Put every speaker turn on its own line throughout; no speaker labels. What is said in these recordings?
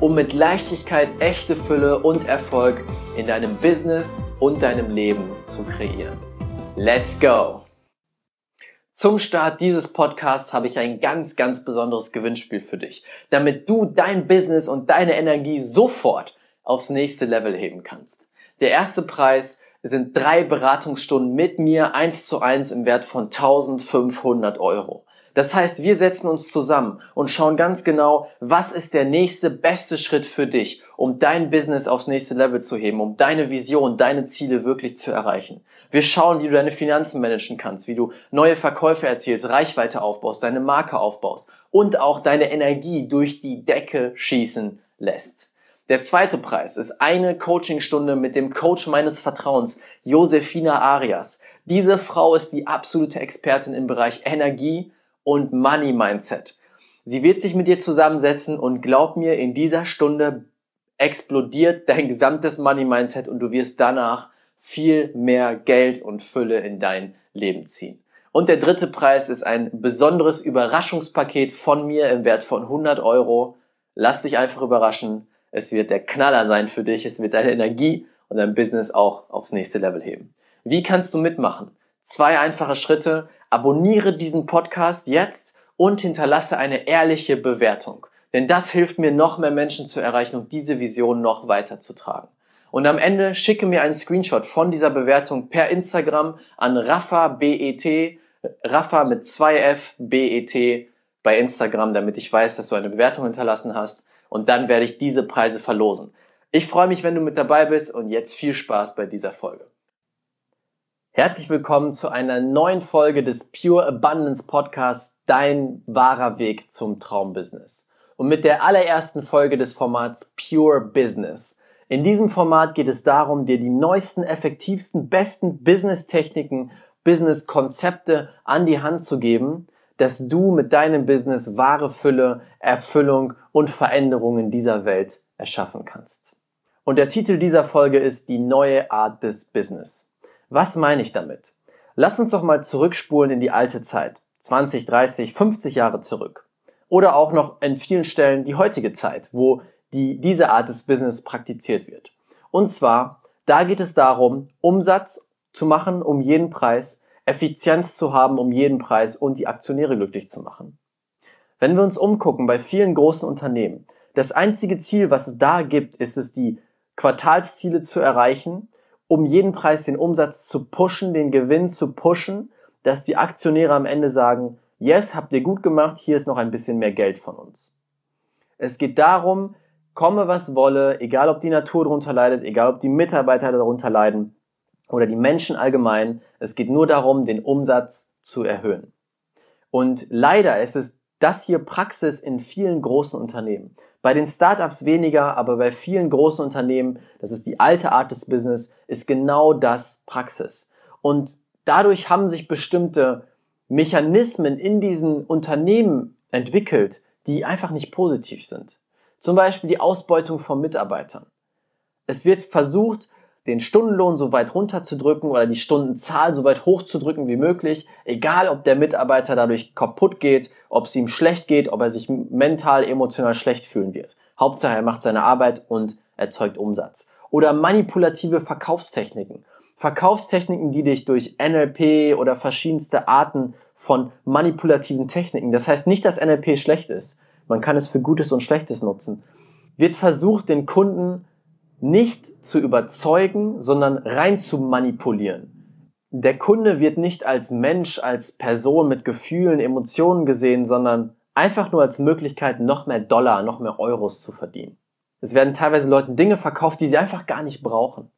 um mit Leichtigkeit echte Fülle und Erfolg in deinem Business und deinem Leben zu kreieren. Let's go! Zum Start dieses Podcasts habe ich ein ganz, ganz besonderes Gewinnspiel für dich, damit du dein Business und deine Energie sofort aufs nächste Level heben kannst. Der erste Preis sind drei Beratungsstunden mit mir eins zu eins im Wert von 1500 Euro. Das heißt, wir setzen uns zusammen und schauen ganz genau, was ist der nächste beste Schritt für dich, um dein Business aufs nächste Level zu heben, um deine Vision, deine Ziele wirklich zu erreichen. Wir schauen, wie du deine Finanzen managen kannst, wie du neue Verkäufe erzielst, Reichweite aufbaust, deine Marke aufbaust und auch deine Energie durch die Decke schießen lässt. Der zweite Preis ist eine Coachingstunde mit dem Coach meines Vertrauens, Josefina Arias. Diese Frau ist die absolute Expertin im Bereich Energie, und Money Mindset. Sie wird sich mit dir zusammensetzen und glaub mir, in dieser Stunde explodiert dein gesamtes Money Mindset und du wirst danach viel mehr Geld und Fülle in dein Leben ziehen. Und der dritte Preis ist ein besonderes Überraschungspaket von mir im Wert von 100 Euro. Lass dich einfach überraschen. Es wird der Knaller sein für dich. Es wird deine Energie und dein Business auch aufs nächste Level heben. Wie kannst du mitmachen? Zwei einfache Schritte. Abonniere diesen Podcast jetzt und hinterlasse eine ehrliche Bewertung. Denn das hilft mir, noch mehr Menschen zu erreichen und diese Vision noch weiter zu tragen. Und am Ende schicke mir einen Screenshot von dieser Bewertung per Instagram an Rafa BET, Rafa mit 2F BET bei Instagram, damit ich weiß, dass du eine Bewertung hinterlassen hast. Und dann werde ich diese Preise verlosen. Ich freue mich, wenn du mit dabei bist und jetzt viel Spaß bei dieser Folge. Herzlich willkommen zu einer neuen Folge des Pure Abundance Podcasts, dein wahrer Weg zum Traumbusiness. Und mit der allerersten Folge des Formats Pure Business. In diesem Format geht es darum, dir die neuesten, effektivsten, besten Business-Techniken, Business-Konzepte an die Hand zu geben, dass du mit deinem Business wahre Fülle, Erfüllung und Veränderungen in dieser Welt erschaffen kannst. Und der Titel dieser Folge ist die neue Art des Business. Was meine ich damit? Lass uns doch mal zurückspulen in die alte Zeit. 20, 30, 50 Jahre zurück. Oder auch noch in vielen Stellen die heutige Zeit, wo die, diese Art des Business praktiziert wird. Und zwar, da geht es darum, Umsatz zu machen um jeden Preis, Effizienz zu haben um jeden Preis und die Aktionäre glücklich zu machen. Wenn wir uns umgucken bei vielen großen Unternehmen, das einzige Ziel, was es da gibt, ist es, die Quartalsziele zu erreichen um jeden Preis den Umsatz zu pushen, den Gewinn zu pushen, dass die Aktionäre am Ende sagen, yes, habt ihr gut gemacht, hier ist noch ein bisschen mehr Geld von uns. Es geht darum, komme was wolle, egal ob die Natur darunter leidet, egal ob die Mitarbeiter darunter leiden oder die Menschen allgemein, es geht nur darum, den Umsatz zu erhöhen. Und leider ist es das hier Praxis in vielen großen Unternehmen. Bei den Startups weniger, aber bei vielen großen Unternehmen, das ist die alte Art des Business, ist genau das Praxis. Und dadurch haben sich bestimmte Mechanismen in diesen Unternehmen entwickelt, die einfach nicht positiv sind. Zum Beispiel die Ausbeutung von Mitarbeitern. Es wird versucht, den Stundenlohn so weit runterzudrücken oder die Stundenzahl so weit hochzudrücken wie möglich, egal ob der Mitarbeiter dadurch kaputt geht, ob es ihm schlecht geht, ob er sich mental, emotional schlecht fühlen wird. Hauptsache er macht seine Arbeit und erzeugt Umsatz. Oder manipulative Verkaufstechniken. Verkaufstechniken, die dich durch NLP oder verschiedenste Arten von manipulativen Techniken, das heißt nicht, dass NLP schlecht ist, man kann es für Gutes und Schlechtes nutzen, wird versucht, den Kunden nicht zu überzeugen, sondern rein zu manipulieren. Der Kunde wird nicht als Mensch, als Person mit Gefühlen, Emotionen gesehen, sondern einfach nur als Möglichkeit, noch mehr Dollar, noch mehr Euros zu verdienen. Es werden teilweise Leuten Dinge verkauft, die sie einfach gar nicht brauchen.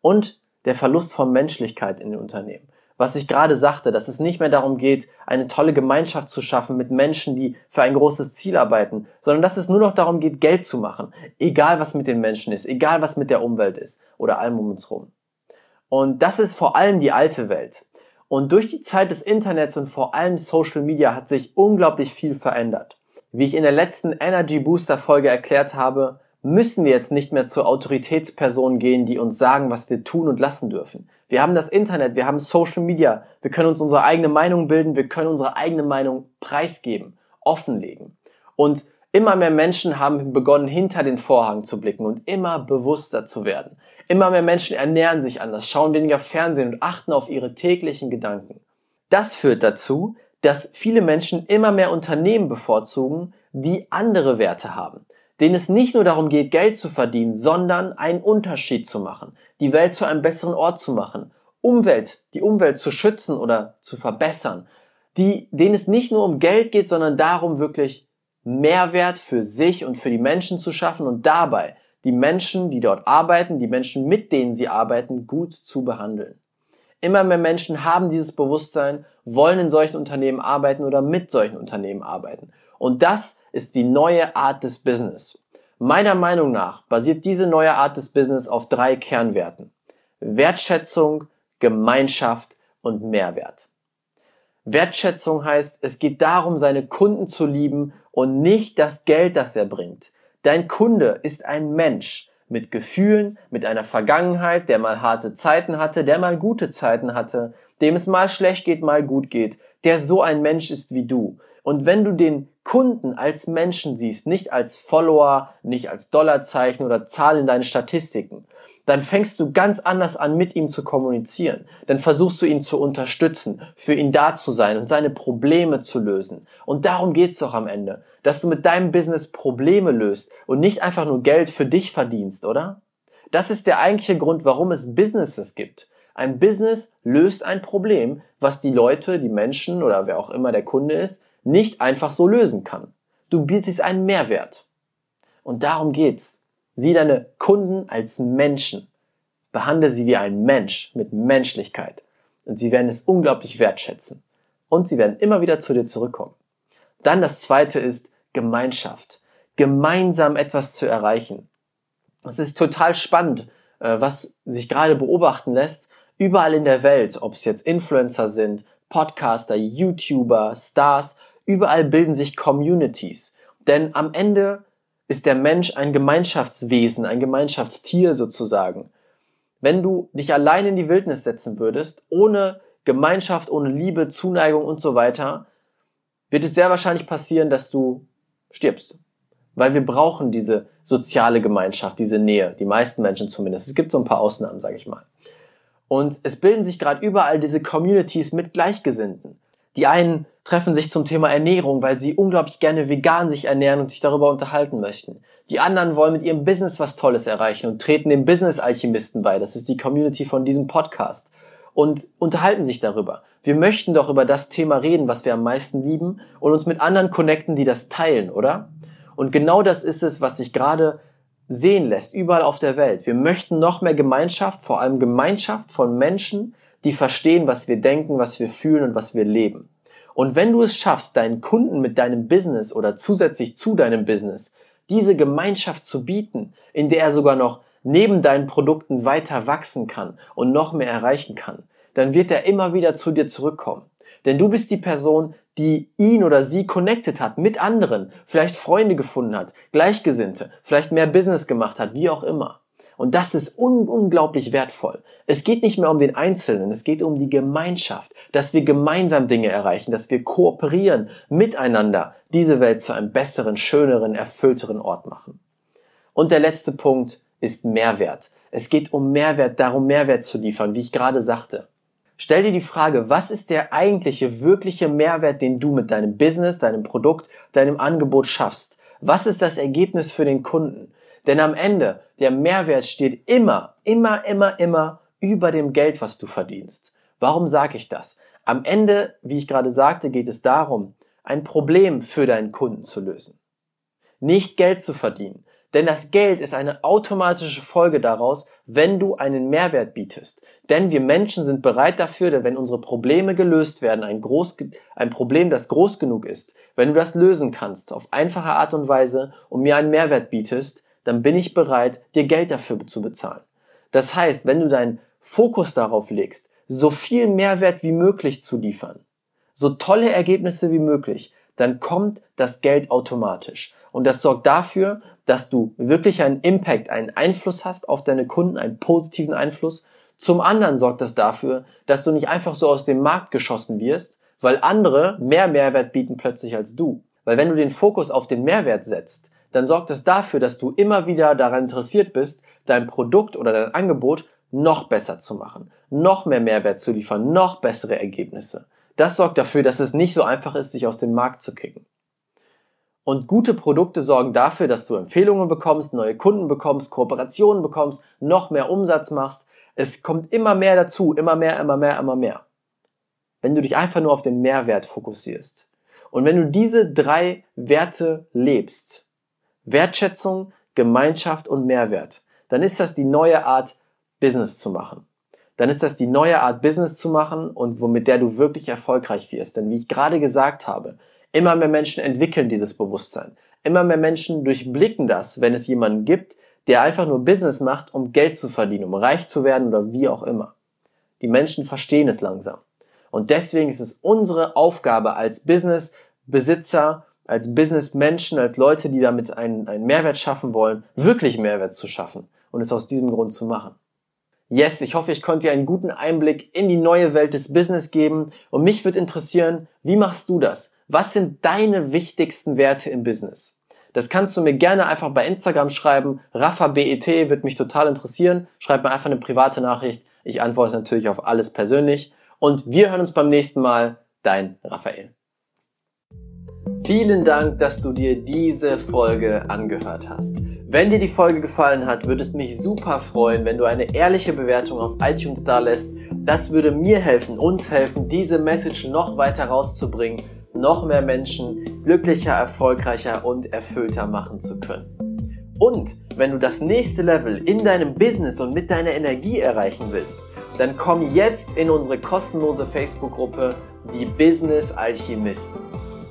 Und der Verlust von Menschlichkeit in den Unternehmen. Was ich gerade sagte, dass es nicht mehr darum geht, eine tolle Gemeinschaft zu schaffen mit Menschen, die für ein großes Ziel arbeiten, sondern dass es nur noch darum geht, Geld zu machen. Egal was mit den Menschen ist, egal was mit der Umwelt ist oder allem um uns rum. Und das ist vor allem die alte Welt. Und durch die Zeit des Internets und vor allem Social Media hat sich unglaublich viel verändert. Wie ich in der letzten Energy Booster Folge erklärt habe, müssen wir jetzt nicht mehr zu Autoritätspersonen gehen, die uns sagen, was wir tun und lassen dürfen. Wir haben das Internet, wir haben Social Media, wir können uns unsere eigene Meinung bilden, wir können unsere eigene Meinung preisgeben, offenlegen. Und immer mehr Menschen haben begonnen, hinter den Vorhang zu blicken und immer bewusster zu werden. Immer mehr Menschen ernähren sich anders, schauen weniger Fernsehen und achten auf ihre täglichen Gedanken. Das führt dazu, dass viele Menschen immer mehr Unternehmen bevorzugen, die andere Werte haben denen es nicht nur darum geht, Geld zu verdienen, sondern einen Unterschied zu machen, die Welt zu einem besseren Ort zu machen, Umwelt, die Umwelt zu schützen oder zu verbessern, die, denen es nicht nur um Geld geht, sondern darum, wirklich Mehrwert für sich und für die Menschen zu schaffen und dabei die Menschen, die dort arbeiten, die Menschen, mit denen sie arbeiten, gut zu behandeln. Immer mehr Menschen haben dieses Bewusstsein, wollen in solchen Unternehmen arbeiten oder mit solchen Unternehmen arbeiten. Und das ist die neue Art des Business. Meiner Meinung nach basiert diese neue Art des Business auf drei Kernwerten. Wertschätzung, Gemeinschaft und Mehrwert. Wertschätzung heißt, es geht darum, seine Kunden zu lieben und nicht das Geld, das er bringt. Dein Kunde ist ein Mensch mit Gefühlen, mit einer Vergangenheit, der mal harte Zeiten hatte, der mal gute Zeiten hatte, dem es mal schlecht geht, mal gut geht, der so ein Mensch ist wie du. Und wenn du den Kunden als Menschen siehst, nicht als Follower, nicht als Dollarzeichen oder Zahl in deine Statistiken, dann fängst du ganz anders an, mit ihm zu kommunizieren. Dann versuchst du ihn zu unterstützen, für ihn da zu sein und seine Probleme zu lösen. Und darum geht's doch am Ende, dass du mit deinem Business Probleme löst und nicht einfach nur Geld für dich verdienst, oder? Das ist der eigentliche Grund, warum es Businesses gibt. Ein Business löst ein Problem, was die Leute, die Menschen oder wer auch immer der Kunde ist, nicht einfach so lösen kann. Du bietest einen Mehrwert. Und darum geht's. Sieh deine Kunden als Menschen. Behandle sie wie ein Mensch mit Menschlichkeit. Und sie werden es unglaublich wertschätzen. Und sie werden immer wieder zu dir zurückkommen. Dann das zweite ist Gemeinschaft. Gemeinsam etwas zu erreichen. Es ist total spannend, äh, was sich gerade beobachten lässt. Überall in der Welt, ob es jetzt Influencer sind, Podcaster, YouTuber, Stars, Überall bilden sich Communities. Denn am Ende ist der Mensch ein Gemeinschaftswesen, ein Gemeinschaftstier sozusagen. Wenn du dich allein in die Wildnis setzen würdest, ohne Gemeinschaft, ohne Liebe, Zuneigung und so weiter, wird es sehr wahrscheinlich passieren, dass du stirbst. Weil wir brauchen diese soziale Gemeinschaft, diese Nähe. Die meisten Menschen zumindest. Es gibt so ein paar Ausnahmen, sage ich mal. Und es bilden sich gerade überall diese Communities mit Gleichgesinnten. Die einen treffen sich zum Thema Ernährung, weil sie unglaublich gerne vegan sich ernähren und sich darüber unterhalten möchten. Die anderen wollen mit ihrem Business was Tolles erreichen und treten dem Business Alchemisten bei. Das ist die Community von diesem Podcast. Und unterhalten sich darüber. Wir möchten doch über das Thema reden, was wir am meisten lieben und uns mit anderen connecten, die das teilen, oder? Und genau das ist es, was sich gerade sehen lässt, überall auf der Welt. Wir möchten noch mehr Gemeinschaft, vor allem Gemeinschaft von Menschen, die verstehen, was wir denken, was wir fühlen und was wir leben. Und wenn du es schaffst, deinen Kunden mit deinem Business oder zusätzlich zu deinem Business diese Gemeinschaft zu bieten, in der er sogar noch neben deinen Produkten weiter wachsen kann und noch mehr erreichen kann, dann wird er immer wieder zu dir zurückkommen. Denn du bist die Person, die ihn oder sie connected hat mit anderen, vielleicht Freunde gefunden hat, Gleichgesinnte, vielleicht mehr Business gemacht hat, wie auch immer. Und das ist un unglaublich wertvoll. Es geht nicht mehr um den Einzelnen, es geht um die Gemeinschaft, dass wir gemeinsam Dinge erreichen, dass wir kooperieren, miteinander diese Welt zu einem besseren, schöneren, erfüllteren Ort machen. Und der letzte Punkt ist Mehrwert. Es geht um Mehrwert, darum Mehrwert zu liefern, wie ich gerade sagte. Stell dir die Frage, was ist der eigentliche, wirkliche Mehrwert, den du mit deinem Business, deinem Produkt, deinem Angebot schaffst? Was ist das Ergebnis für den Kunden? Denn am Ende, der Mehrwert steht immer, immer, immer, immer über dem Geld, was du verdienst. Warum sage ich das? Am Ende, wie ich gerade sagte, geht es darum, ein Problem für deinen Kunden zu lösen. Nicht Geld zu verdienen. Denn das Geld ist eine automatische Folge daraus, wenn du einen Mehrwert bietest. Denn wir Menschen sind bereit dafür, dass wenn unsere Probleme gelöst werden, ein, groß, ein Problem, das groß genug ist, wenn du das lösen kannst auf einfache Art und Weise und mir einen Mehrwert bietest, dann bin ich bereit, dir Geld dafür zu bezahlen. Das heißt, wenn du deinen Fokus darauf legst, so viel Mehrwert wie möglich zu liefern, so tolle Ergebnisse wie möglich, dann kommt das Geld automatisch. Und das sorgt dafür, dass du wirklich einen Impact, einen Einfluss hast auf deine Kunden, einen positiven Einfluss. Zum anderen sorgt das dafür, dass du nicht einfach so aus dem Markt geschossen wirst, weil andere mehr Mehrwert bieten plötzlich als du. Weil wenn du den Fokus auf den Mehrwert setzt, dann sorgt es dafür, dass du immer wieder daran interessiert bist, dein Produkt oder dein Angebot noch besser zu machen, noch mehr Mehrwert zu liefern, noch bessere Ergebnisse. Das sorgt dafür, dass es nicht so einfach ist, sich aus dem Markt zu kicken. Und gute Produkte sorgen dafür, dass du Empfehlungen bekommst, neue Kunden bekommst, Kooperationen bekommst, noch mehr Umsatz machst. Es kommt immer mehr dazu, immer mehr, immer mehr, immer mehr. Wenn du dich einfach nur auf den Mehrwert fokussierst. Und wenn du diese drei Werte lebst, Wertschätzung, Gemeinschaft und Mehrwert, dann ist das die neue Art, Business zu machen. Dann ist das die neue Art, Business zu machen und womit der du wirklich erfolgreich wirst. Denn wie ich gerade gesagt habe, immer mehr Menschen entwickeln dieses Bewusstsein. Immer mehr Menschen durchblicken das, wenn es jemanden gibt, der einfach nur Business macht, um Geld zu verdienen, um reich zu werden oder wie auch immer. Die Menschen verstehen es langsam. Und deswegen ist es unsere Aufgabe als Businessbesitzer als Businessmenschen, als Leute, die damit einen, einen Mehrwert schaffen wollen, wirklich Mehrwert zu schaffen und es aus diesem Grund zu machen. Yes, ich hoffe, ich konnte dir einen guten Einblick in die neue Welt des Business geben und mich würde interessieren, wie machst du das? Was sind deine wichtigsten Werte im Business? Das kannst du mir gerne einfach bei Instagram schreiben. RaffaBET wird mich total interessieren. Schreib mir einfach eine private Nachricht. Ich antworte natürlich auf alles persönlich. Und wir hören uns beim nächsten Mal. Dein Raphael. Vielen Dank, dass du dir diese Folge angehört hast. Wenn dir die Folge gefallen hat, würde es mich super freuen, wenn du eine ehrliche Bewertung auf iTunes da lässt. Das würde mir helfen, uns helfen, diese Message noch weiter rauszubringen, noch mehr Menschen glücklicher, erfolgreicher und erfüllter machen zu können. Und wenn du das nächste Level in deinem Business und mit deiner Energie erreichen willst, dann komm jetzt in unsere kostenlose Facebook-Gruppe Die Business Alchemisten.